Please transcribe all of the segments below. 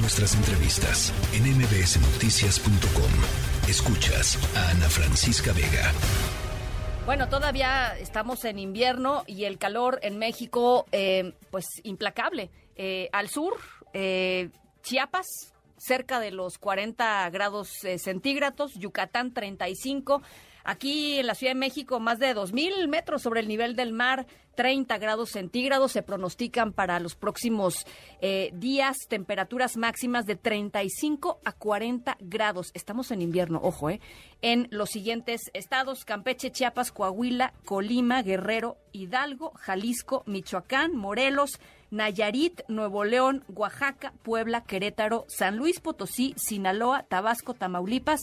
Nuestras entrevistas en mbsnoticias.com. Escuchas a Ana Francisca Vega. Bueno, todavía estamos en invierno y el calor en México, eh, pues implacable. Eh, al sur, eh, Chiapas, cerca de los 40 grados centígrados, Yucatán 35, Aquí en la Ciudad de México, más de 2.000 metros sobre el nivel del mar, 30 grados centígrados se pronostican para los próximos eh, días, temperaturas máximas de 35 a 40 grados. Estamos en invierno, ojo, ¿eh? En los siguientes estados, Campeche, Chiapas, Coahuila, Colima, Guerrero, Hidalgo, Jalisco, Michoacán, Morelos, Nayarit, Nuevo León, Oaxaca, Puebla, Querétaro, San Luis Potosí, Sinaloa, Tabasco, Tamaulipas,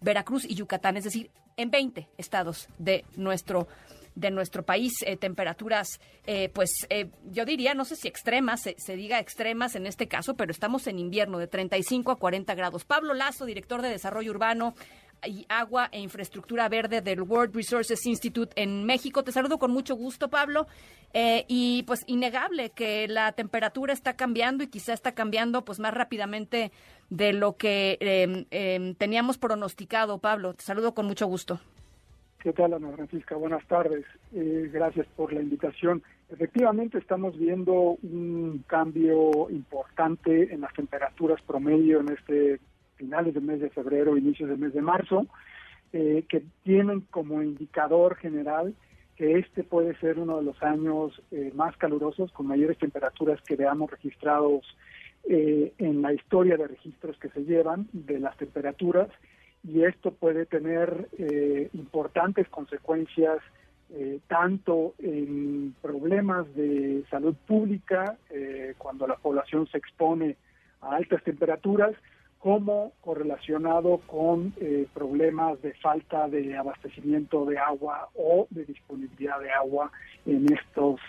Veracruz y Yucatán, es decir, en 20 estados de nuestro de nuestro país, eh, temperaturas, eh, pues eh, yo diría, no sé si extremas, se, se, diga extremas en este caso, pero estamos en invierno de 35 a 40 grados. Pablo Lazo, director de Desarrollo Urbano y Agua e Infraestructura Verde del World Resources Institute en México. Te saludo con mucho gusto, Pablo. y pues innegable que la temperatura está cambiando y quizá está cambiando pues más rápidamente de lo que em, em, teníamos pronosticado. Pablo, te saludo con mucho gusto. ¿Qué tal, Ana Francisca? Buenas tardes. Eh, gracias por la invitación. Efectivamente, estamos viendo un cambio importante en las temperaturas promedio en este finales del mes de febrero, inicios del mes de marzo, eh, que tienen como indicador general que este puede ser uno de los años eh, más calurosos, con mayores temperaturas que veamos registrados eh, en la historia de registros que se llevan de las temperaturas y esto puede tener eh, importantes consecuencias eh, tanto en problemas de salud pública cuando la población se expone a altas temperaturas como correlacionado con problemas de falta de abastecimiento de agua o de disponibilidad de agua en estas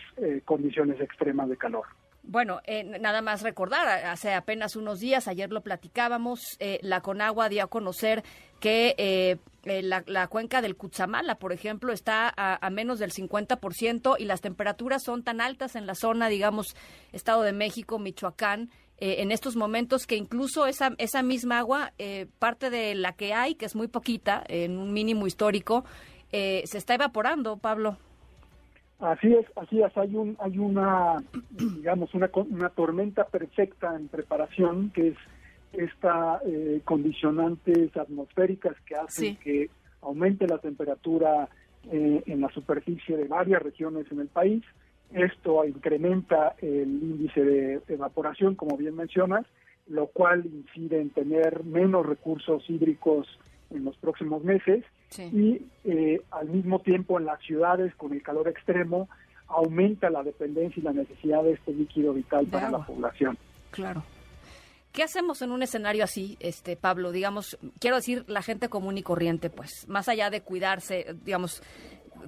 condiciones extremas de calor. Bueno, eh, nada más recordar, hace apenas unos días, ayer lo platicábamos, eh, la Conagua dio a conocer que eh, la, cuenca del Cutzamala, por ejemplo, está a, menos del 50% y las temperaturas son tan altas en la zona, digamos, Estado de México, Michoacán, en estos momentos que incluso esa, esa misma agua, parte de la que hay, que es muy poquita, en un mínimo histórico, se está evaporando, Pablo. Así es, así es. Hay un, hay una, digamos, una, una tormenta perfecta en preparación, que es esta eh, condicionantes atmosféricas que hacen que aumente la temperatura eh, en la superficie de varias regiones en el país. Esto incrementa el índice de evaporación, como bien mencionas, lo cual incide en tener menos recursos hídricos en los próximos meses y eh, al mismo tiempo en las ciudades con el calor extremo aumenta la dependencia y la necesidad de este líquido vital para la población. Claro. ¿Qué hacemos en un escenario así, este Pablo? Digamos, quiero decir, la gente común y corriente, pues, más allá de cuidarse, digamos,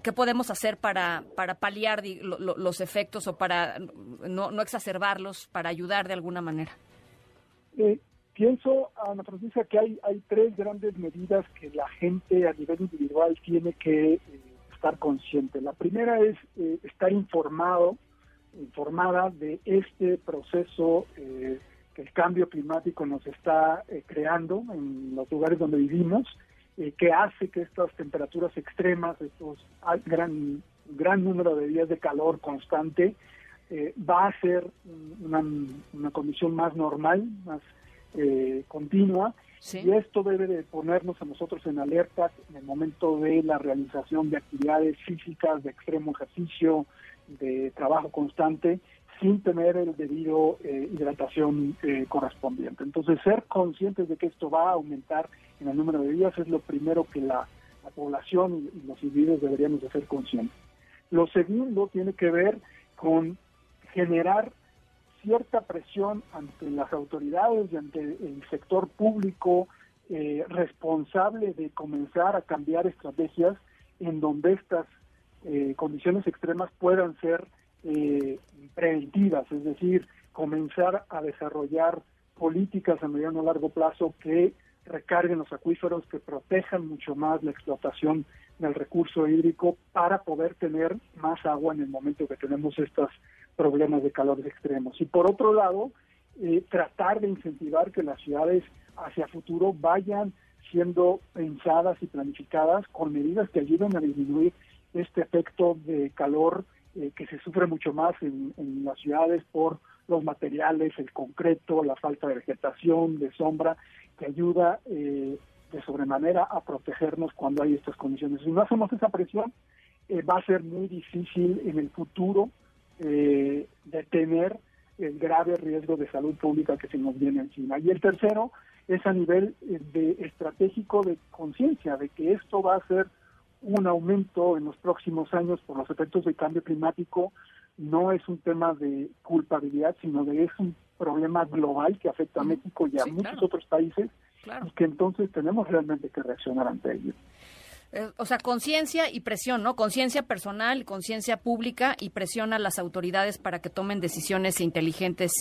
¿qué podemos hacer para, para paliar los efectos o para no, no, exacerbarlos, para ayudar de alguna manera? Eh, Pienso, Ana Francisca, que hay, hay tres grandes medidas que la gente a nivel individual tiene que eh, estar consciente. La primera es eh, estar informado, informada de este proceso eh, que el cambio climático nos está creando en los lugares donde vivimos, que hace que estas temperaturas extremas, estos gran, gran número de días de calor constante, va a ser una, una condición más normal, más eh, continua. Y esto debe de ponernos a nosotros en alerta en el momento de la realización de actividades físicas, de extremo ejercicio, de trabajo constante, sin tener el debido eh, hidratación eh, correspondiente. Entonces, ser conscientes de que esto va a aumentar en el número de días es lo primero que la, población y los individuos deberíamos de ser conscientes. Lo segundo tiene que ver con generar cierta presión ante las autoridades y ante el sector público eh, responsable de comenzar a cambiar estrategias en donde estas eh, condiciones extremas puedan ser eh, preventivas, es decir, comenzar a desarrollar políticas a mediano o largo plazo que recarguen los acuíferos, que protejan mucho más la explotación del recurso hídrico para poder tener más agua en el momento que tenemos estas problemas de calores extremos. Y por otro lado, eh, tratar de incentivar que las ciudades hacia futuro vayan siendo pensadas y planificadas con medidas que ayuden a disminuir este efecto de calor eh, que se sufre mucho más en, las ciudades por los materiales, el concreto, la falta de vegetación, de sombra, que ayuda eh, de sobremanera a protegernos cuando hay estas condiciones. Si no hacemos esa presión, eh, va a ser muy difícil en el futuro detener el grave riesgo de salud pública que se nos viene encima. Y el tercero es a nivel de estratégico de conciencia de que esto va a ser un aumento en los próximos años por los efectos del cambio climático no es un tema de culpabilidad, sino de es un problema global que afecta a México y a muchos otros países y que entonces tenemos realmente que reaccionar ante ello. Eh, o sea, conciencia y presión, ¿no? Conciencia personal, conciencia pública y presión a las autoridades para que tomen decisiones inteligentes,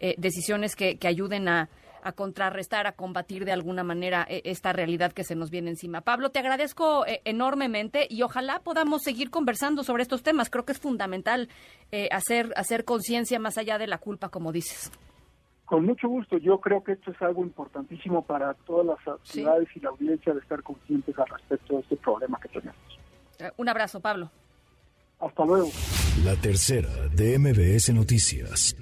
eh, decisiones que, que ayuden a, a contrarrestar, a combatir de alguna manera eh, esta realidad que se nos viene encima. Pablo, te agradezco eh, enormemente y ojalá podamos seguir conversando sobre estos temas. Creo que es fundamental eh, hacer, hacer conciencia más allá de la culpa, como dices. Con mucho gusto. Yo creo que esto es algo importantísimo para todas las ciudades y la audiencia de estar conscientes al respecto de este problema que tenemos. un abrazo, Pablo. Hasta luego. La tercera de MBS Noticias.